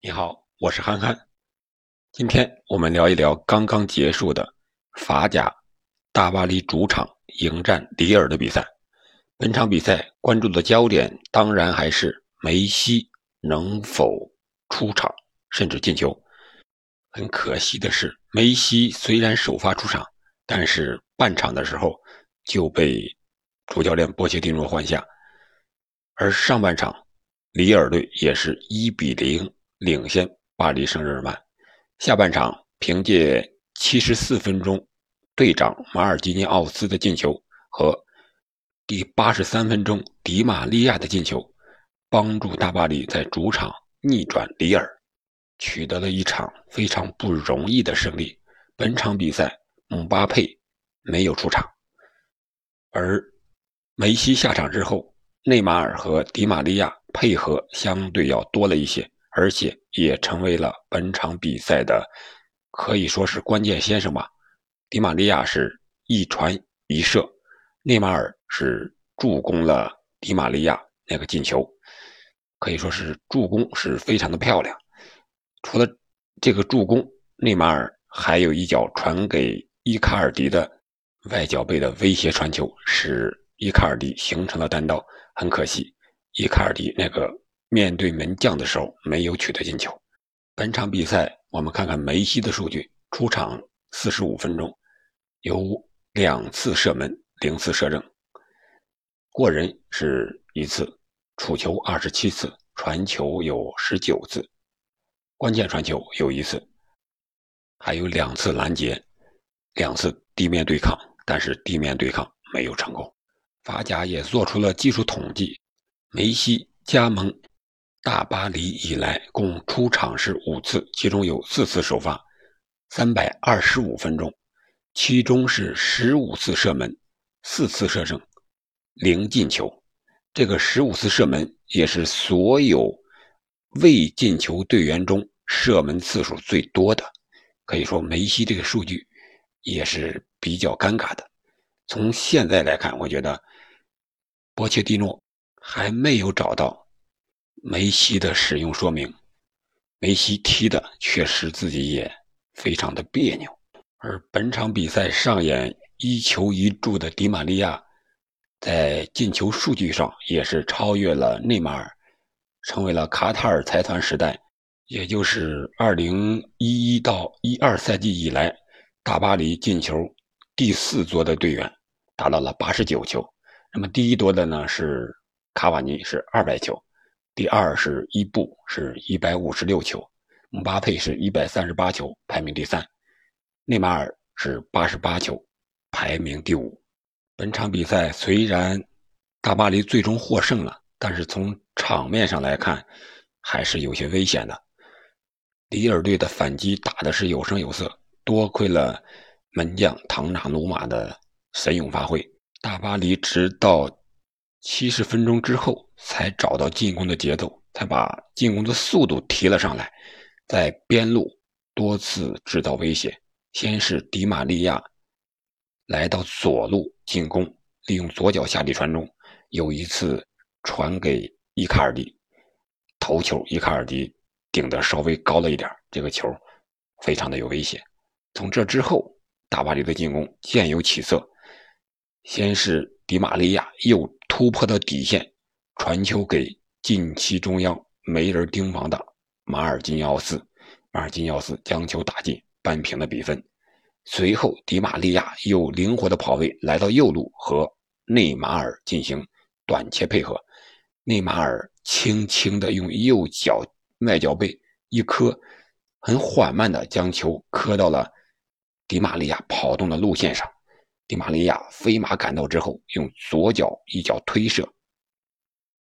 你好，我是憨憨。今天我们聊一聊刚刚结束的法甲大巴黎主场迎战里尔的比赛。本场比赛关注的焦点当然还是梅西能否出场，甚至进球。很可惜的是，梅西虽然首发出场，但是半场的时候就被主教练波切蒂诺换下，而上半场里尔队也是一比零。领先巴黎圣日耳曼，下半场凭借七十四分钟队长马尔基尼奥斯的进球和第八十三分钟迪马利亚的进球，帮助大巴黎在主场逆转里尔，取得了一场非常不容易的胜利。本场比赛姆巴佩没有出场，而梅西下场之后，内马尔和迪马利亚配合相对要多了一些。而且也成为了本场比赛的，可以说是关键先生吧。迪马利亚是一传一射，内马尔是助攻了迪马利亚那个进球，可以说是助攻是非常的漂亮。除了这个助攻，内马尔还有一脚传给伊卡尔迪的外脚背的威胁传球，使伊卡尔迪形成了单刀。很可惜，伊卡尔迪那个。面对门将的时候没有取得进球。本场比赛我们看看梅西的数据：出场四十五分钟，有两次射门，零次射正，过人是一次，触球二十七次，传球有十九次，关键传球有一次，还有两次拦截，两次地面对抗，但是地面对抗没有成功。法甲也做出了技术统计，梅西加盟。大巴黎以来共出场是五次，其中有四次首发，三百二十五分钟，其中是十五次射门，四次射正，零进球。这个十五次射门也是所有未进球队员中射门次数最多的。可以说，梅西这个数据也是比较尴尬的。从现在来看，我觉得波切蒂诺还没有找到。梅西的使用说明，梅西踢的确实自己也非常的别扭。而本场比赛上演一球一助的迪马利亚，在进球数据上也是超越了内马尔，成为了卡塔尔财团时代，也就是二零一一到一二赛季以来，大巴黎进球第四多的队员，达到了八十九球。那么第一多的呢是卡瓦尼，是二百球。第二是伊布，是一百五十六球；姆巴佩是一百三十八球，排名第三；内马尔是八十八球，排名第五。本场比赛虽然大巴黎最终获胜了，但是从场面上来看，还是有些危险的。里尔队的反击打的是有声有色，多亏了门将唐纳努马的神勇发挥，大巴黎直到。七十分钟之后，才找到进攻的节奏，才把进攻的速度提了上来，在边路多次制造威胁。先是迪马利亚来到左路进攻，利用左脚下底传中，有一次传给伊卡尔迪，头球伊卡尔迪顶得稍微高了一点，这个球非常的有危险。从这之后，大巴黎的进攻渐有起色，先是迪马利亚又。突破到底线，传球给禁区中央没人盯防的马尔金奥斯，马尔金奥斯将球打进，扳平了比分。随后，迪马利亚又灵活的跑位来到右路和内马尔进行短切配合，内马尔轻轻的用右脚外脚背一磕，很缓慢的将球磕到了迪马利亚跑动的路线上。迪马利亚飞马赶到之后，用左脚一脚推射，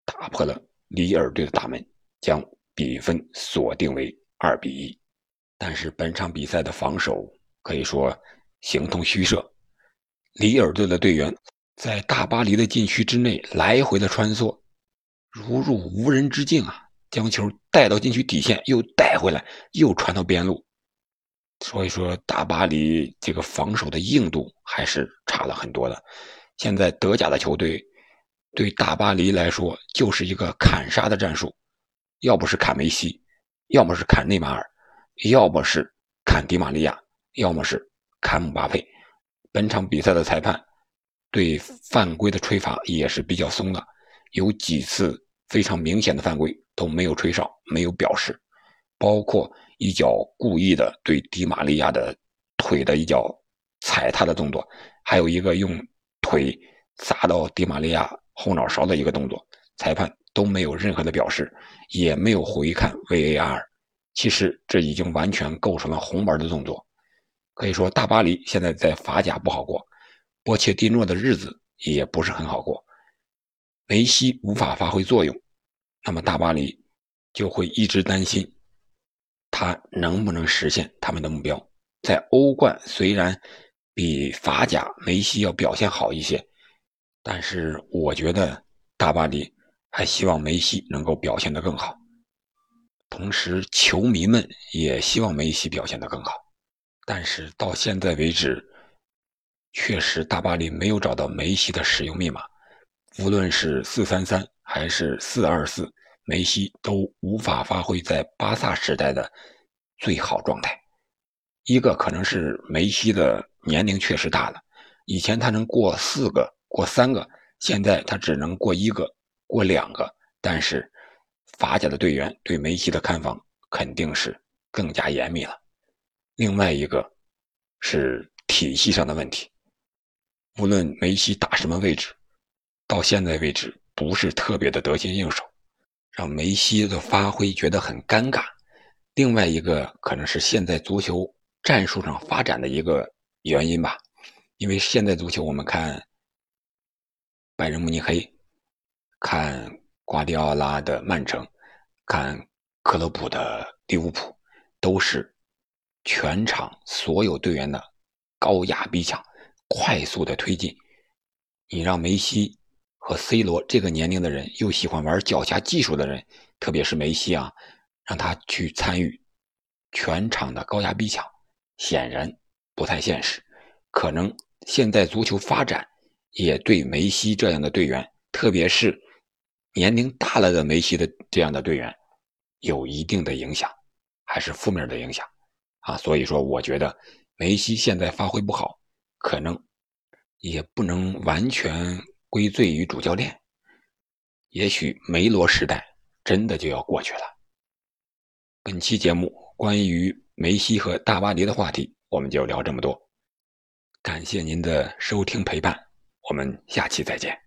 打破了里尔队的大门，将比分锁定为二比一。但是本场比赛的防守可以说形同虚设，里尔队的队员在大巴黎的禁区之内来回的穿梭，如入无人之境啊！将球带到禁区底线，又带回来，又传到边路。所以说，大巴黎这个防守的硬度还是差了很多的。现在德甲的球队对大巴黎来说就是一个砍杀的战术，要不是砍梅西，要么是砍内马尔，要么是砍迪玛利亚，要么是砍姆巴佩。本场比赛的裁判对犯规的吹罚也是比较松的，有几次非常明显的犯规都没有吹哨，没有表示，包括一脚故意的对迪玛利亚的腿的一脚踩踏的动作，还有一个用腿砸到迪玛利亚后脑勺的一个动作，裁判。都没有任何的表示，也没有回看 VAR。其实这已经完全构成了红牌的动作。可以说，大巴黎现在在法甲不好过，波切蒂诺的日子也不是很好过。梅西无法发挥作用，那么大巴黎就会一直担心他能不能实现他们的目标。在欧冠虽然比法甲梅西要表现好一些，但是我觉得大巴黎。还希望梅西能够表现得更好，同时球迷们也希望梅西表现得更好。但是到现在为止，确实大巴黎没有找到梅西的使用密码。无论是四三三还是四二四，梅西都无法发挥在巴萨时代的最好状态。一个可能是梅西的年龄确实大了，以前他能过四个、过三个，现在他只能过一个。过两个，但是法甲的队员对梅西的看防肯定是更加严密了。另外一个是体系上的问题，无论梅西打什么位置，到现在为止不是特别的得心应手，让梅西的发挥觉得很尴尬。另外一个可能是现在足球战术上发展的一个原因吧，因为现在足球我们看拜仁慕尼黑。看瓜迪奥拉的曼城，看克洛普的利物浦，都是全场所有队员的高压逼抢、快速的推进。你让梅西和 C 罗这个年龄的人，又喜欢玩脚下技术的人，特别是梅西啊，让他去参与全场的高压逼抢，显然不太现实。可能现在足球发展也对梅西这样的队员，特别是。年龄大了的梅西的这样的队员，有一定的影响，还是负面的影响啊。所以说，我觉得梅西现在发挥不好，可能也不能完全归罪于主教练。也许梅罗时代真的就要过去了。本期节目关于梅西和大巴黎的话题，我们就聊这么多。感谢您的收听陪伴，我们下期再见。